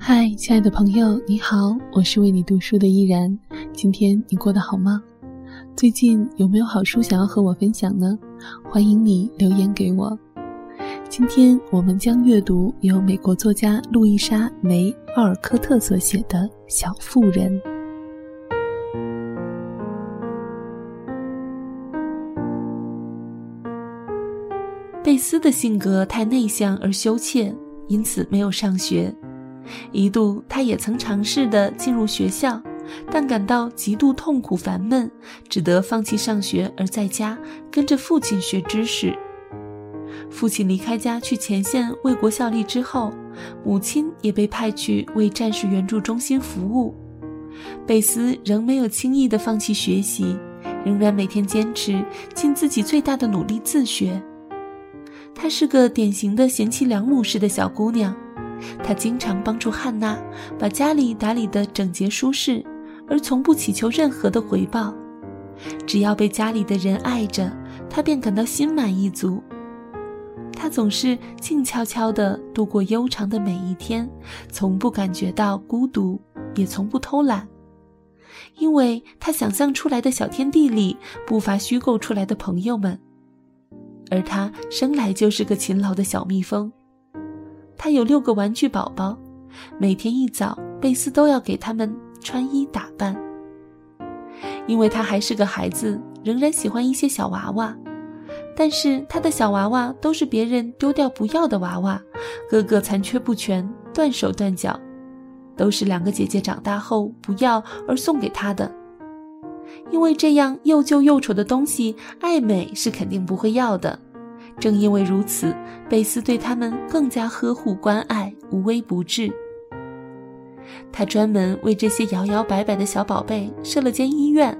嗨，亲爱的朋友，你好，我是为你读书的依然。今天你过得好吗？最近有没有好书想要和我分享呢？欢迎你留言给我。今天我们将阅读由美国作家路易莎·梅·奥尔科特所写的《小妇人》。贝斯的性格太内向而羞怯，因此没有上学。一度，他也曾尝试的进入学校，但感到极度痛苦烦闷，只得放弃上学，而在家跟着父亲学知识。父亲离开家去前线为国效力之后，母亲也被派去为战士援助中心服务。贝斯仍没有轻易的放弃学习，仍然每天坚持尽自己最大的努力自学。她是个典型的贤妻良母式的小姑娘，他经常帮助汉娜把家里打理得整洁舒适，而从不祈求任何的回报。只要被家里的人爱着，他便感到心满意足。他总是静悄悄地度过悠长的每一天，从不感觉到孤独，也从不偷懒，因为他想象出来的小天地里不乏虚构出来的朋友们。而他生来就是个勤劳的小蜜蜂。她有六个玩具宝宝，每天一早，贝斯都要给他们穿衣打扮。因为她还是个孩子，仍然喜欢一些小娃娃，但是她的小娃娃都是别人丢掉不要的娃娃，个个残缺不全，断手断脚，都是两个姐姐长大后不要而送给她的。因为这样又旧又丑的东西，爱美是肯定不会要的。正因为如此，贝斯对他们更加呵护关爱，无微不至。他专门为这些摇摇摆摆的小宝贝设了间医院，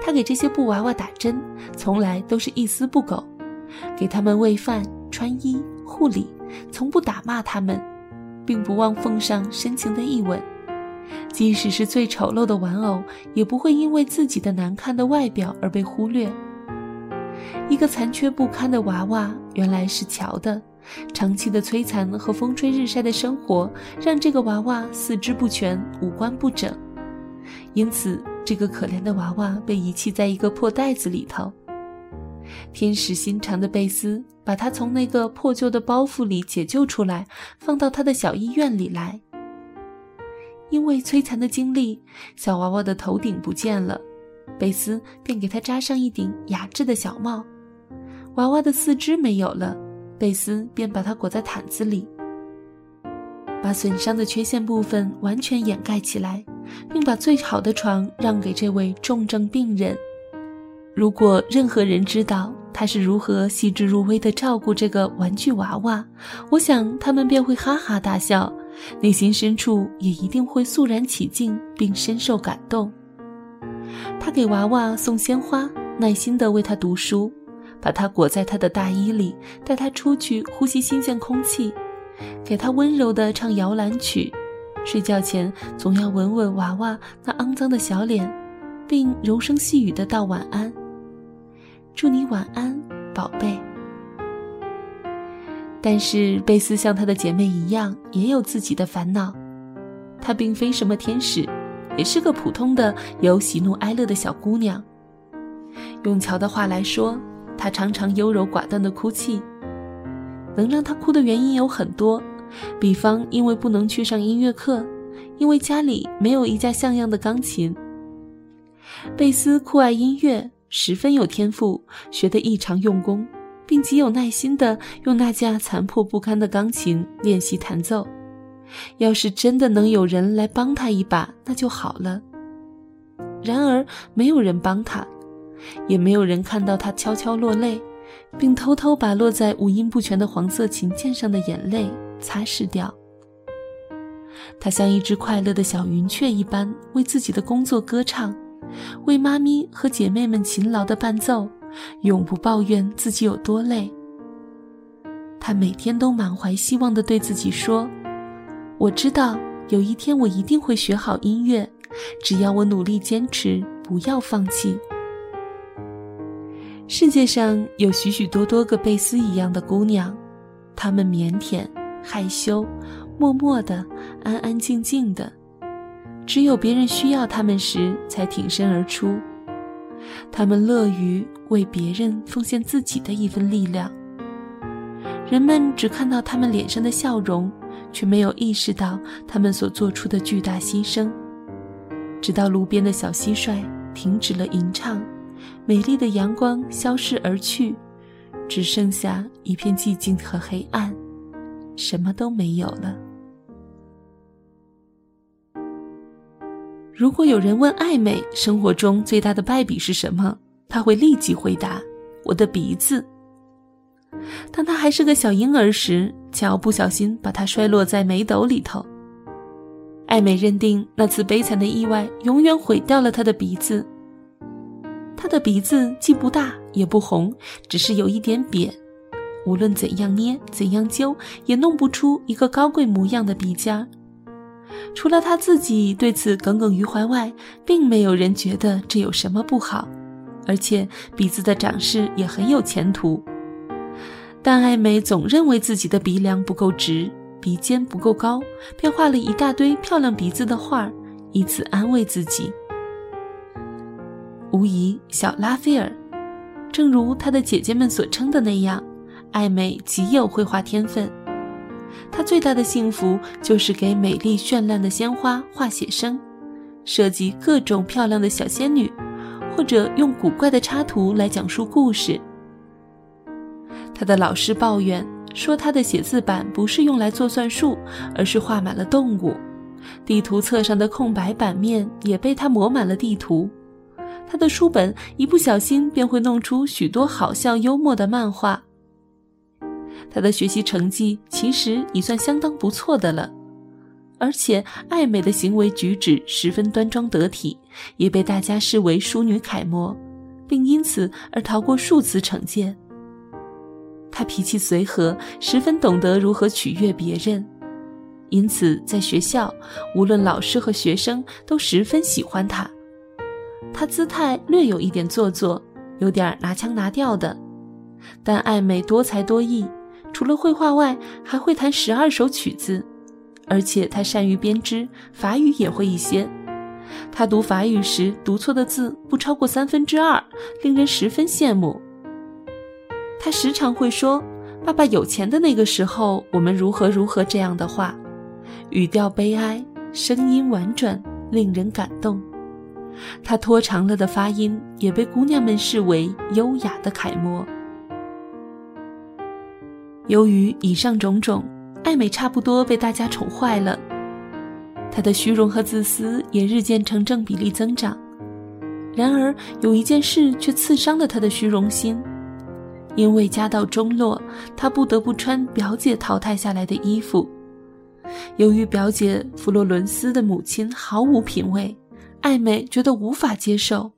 他给这些布娃娃打针，从来都是一丝不苟，给他们喂饭、穿衣、护理，从不打骂他们，并不忘奉上深情的一吻。即使是最丑陋的玩偶，也不会因为自己的难看的外表而被忽略。一个残缺不堪的娃娃，原来是乔的。长期的摧残和风吹日晒的生活，让这个娃娃四肢不全，五官不整，因此这个可怜的娃娃被遗弃在一个破袋子里头。天使心肠的贝斯把他从那个破旧的包袱里解救出来，放到他的小医院里来。因为摧残的经历，小娃娃的头顶不见了，贝斯便给他扎上一顶雅致的小帽。娃娃的四肢没有了，贝斯便把它裹在毯子里，把损伤的缺陷部分完全掩盖起来，并把最好的床让给这位重症病人。如果任何人知道他是如何细致入微地照顾这个玩具娃娃，我想他们便会哈哈大笑。内心深处也一定会肃然起敬，并深受感动。他给娃娃送鲜花，耐心地为他读书，把他裹在他的大衣里，带他出去呼吸新鲜空气，给他温柔地唱摇篮曲。睡觉前总要吻吻娃娃那肮脏的小脸，并柔声细语地道晚安：“祝你晚安，宝贝。”但是贝斯像她的姐妹一样，也有自己的烦恼。她并非什么天使，也是个普通的有喜怒哀乐的小姑娘。用乔的话来说，她常常优柔寡断的哭泣。能让她哭的原因有很多，比方因为不能去上音乐课，因为家里没有一架像样的钢琴。贝斯酷爱音乐，十分有天赋，学得异常用功。并极有耐心地用那架残破不堪的钢琴练习弹奏。要是真的能有人来帮他一把，那就好了。然而，没有人帮他，也没有人看到他悄悄落泪，并偷偷把落在五音不全的黄色琴键上的眼泪擦拭掉。他像一只快乐的小云雀一般，为自己的工作歌唱，为妈咪和姐妹们勤劳的伴奏。永不抱怨自己有多累。他每天都满怀希望地对自己说：“我知道有一天我一定会学好音乐，只要我努力坚持，不要放弃。”世界上有许许多多个贝斯一样的姑娘，她们腼腆、害羞、默默的、安安静静的，只有别人需要她们时才挺身而出。她们乐于为别人奉献自己的一份力量。人们只看到他们脸上的笑容，却没有意识到他们所做出的巨大牺牲。直到路边的小蟋蟀停止了吟唱，美丽的阳光消失而去，只剩下一片寂静和黑暗，什么都没有了。如果有人问艾美生活中最大的败笔是什么，他会立即回答：“我的鼻子。”当她还是个小婴儿时，乔不小心把它摔落在煤斗里头。艾美认定那次悲惨的意外永远毁掉了她的鼻子。她的鼻子既不大也不红，只是有一点扁，无论怎样捏、怎样揪，也弄不出一个高贵模样的鼻尖。除了他自己对此耿耿于怀外，并没有人觉得这有什么不好，而且鼻子的长势也很有前途。但艾美总认为自己的鼻梁不够直，鼻尖不够高，便画了一大堆漂亮鼻子的画，以此安慰自己。无疑，小拉斐尔，正如她的姐姐们所称的那样，艾美极有绘画天分。他最大的幸福就是给美丽绚烂的鲜花画写生，设计各种漂亮的小仙女，或者用古怪的插图来讲述故事。他的老师抱怨说，他的写字板不是用来做算术，而是画满了动物。地图册上的空白版面也被他抹满了地图。他的书本一不小心便会弄出许多好笑幽默的漫画。他的学习成绩其实已算相当不错的了，而且爱美的行为举止十分端庄得体，也被大家视为淑女楷模，并因此而逃过数次惩戒。他脾气随和，十分懂得如何取悦别人，因此在学校，无论老师和学生都十分喜欢他。他姿态略有一点做作，有点拿腔拿调的，但爱美多才多艺。除了绘画外，还会弹十二首曲子，而且他善于编织，法语也会一些。他读法语时读错的字不超过三分之二，令人十分羡慕。他时常会说：“爸爸有钱的那个时候，我们如何如何这样的话。”语调悲哀，声音婉转，令人感动。他拖长了的发音也被姑娘们视为优雅的楷模。由于以上种种，艾美差不多被大家宠坏了。她的虚荣和自私也日渐成正比例增长。然而，有一件事却刺伤了她的虚荣心，因为家道中落，她不得不穿表姐淘汰下来的衣服。由于表姐弗洛伦斯的母亲毫无品味，艾美觉得无法接受。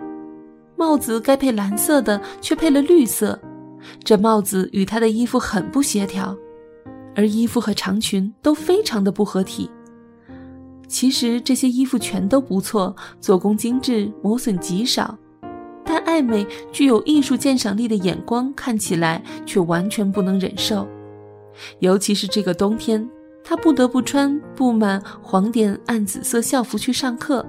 帽子该配蓝色的，却配了绿色。这帽子与她的衣服很不协调，而衣服和长裙都非常的不合体。其实这些衣服全都不错，做工精致，磨损极少，但艾美具有艺术鉴赏力的眼光看起来却完全不能忍受。尤其是这个冬天，她不得不穿布满黄点暗紫色校服去上课，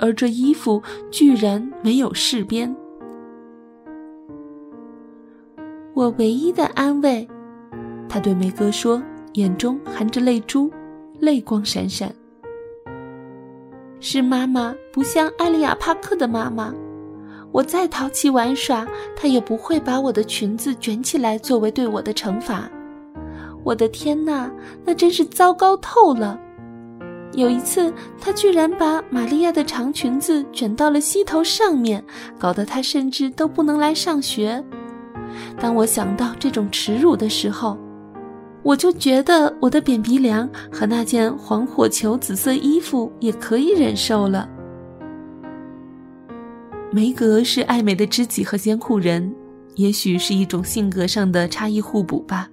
而这衣服居然没有饰边。我唯一的安慰，他对梅格说，眼中含着泪珠，泪光闪闪。是妈妈不像艾丽亚·帕克的妈妈，我再淘气玩耍，他也不会把我的裙子卷起来作为对我的惩罚。我的天哪，那真是糟糕透了！有一次，她居然把玛利亚的长裙子卷到了膝头上面，搞得她甚至都不能来上学。当我想到这种耻辱的时候，我就觉得我的扁鼻梁和那件黄火球紫色衣服也可以忍受了。梅格是艾美的知己和监护人，也许是一种性格上的差异互补吧。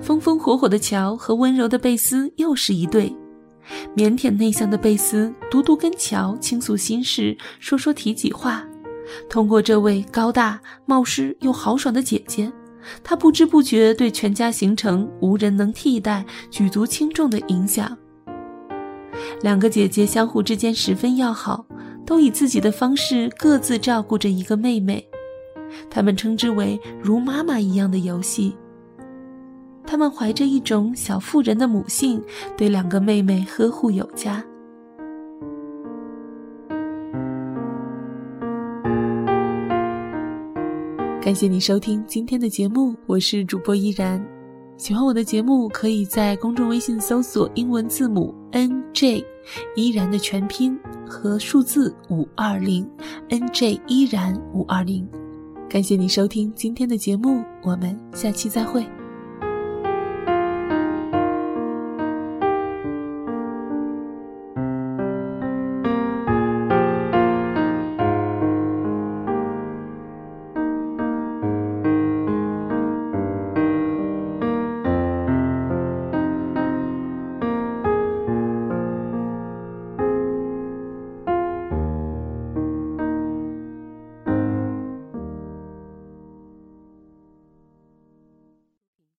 风风火火的乔和温柔的贝斯又是一对，腼腆内向的贝斯独独跟乔倾诉心事，说说体己话。通过这位高大、冒失又豪爽的姐姐，她不知不觉对全家形成无人能替代、举足轻重的影响。两个姐姐相互之间十分要好，都以自己的方式各自照顾着一个妹妹，他们称之为“如妈妈一样的游戏”。他们怀着一种小妇人的母性，对两个妹妹呵护有加。感谢你收听今天的节目，我是主播依然。喜欢我的节目，可以在公众微信搜索英文字母 N J，依然的全拼和数字五二零，N J 依然五二零。感谢你收听今天的节目，我们下期再会。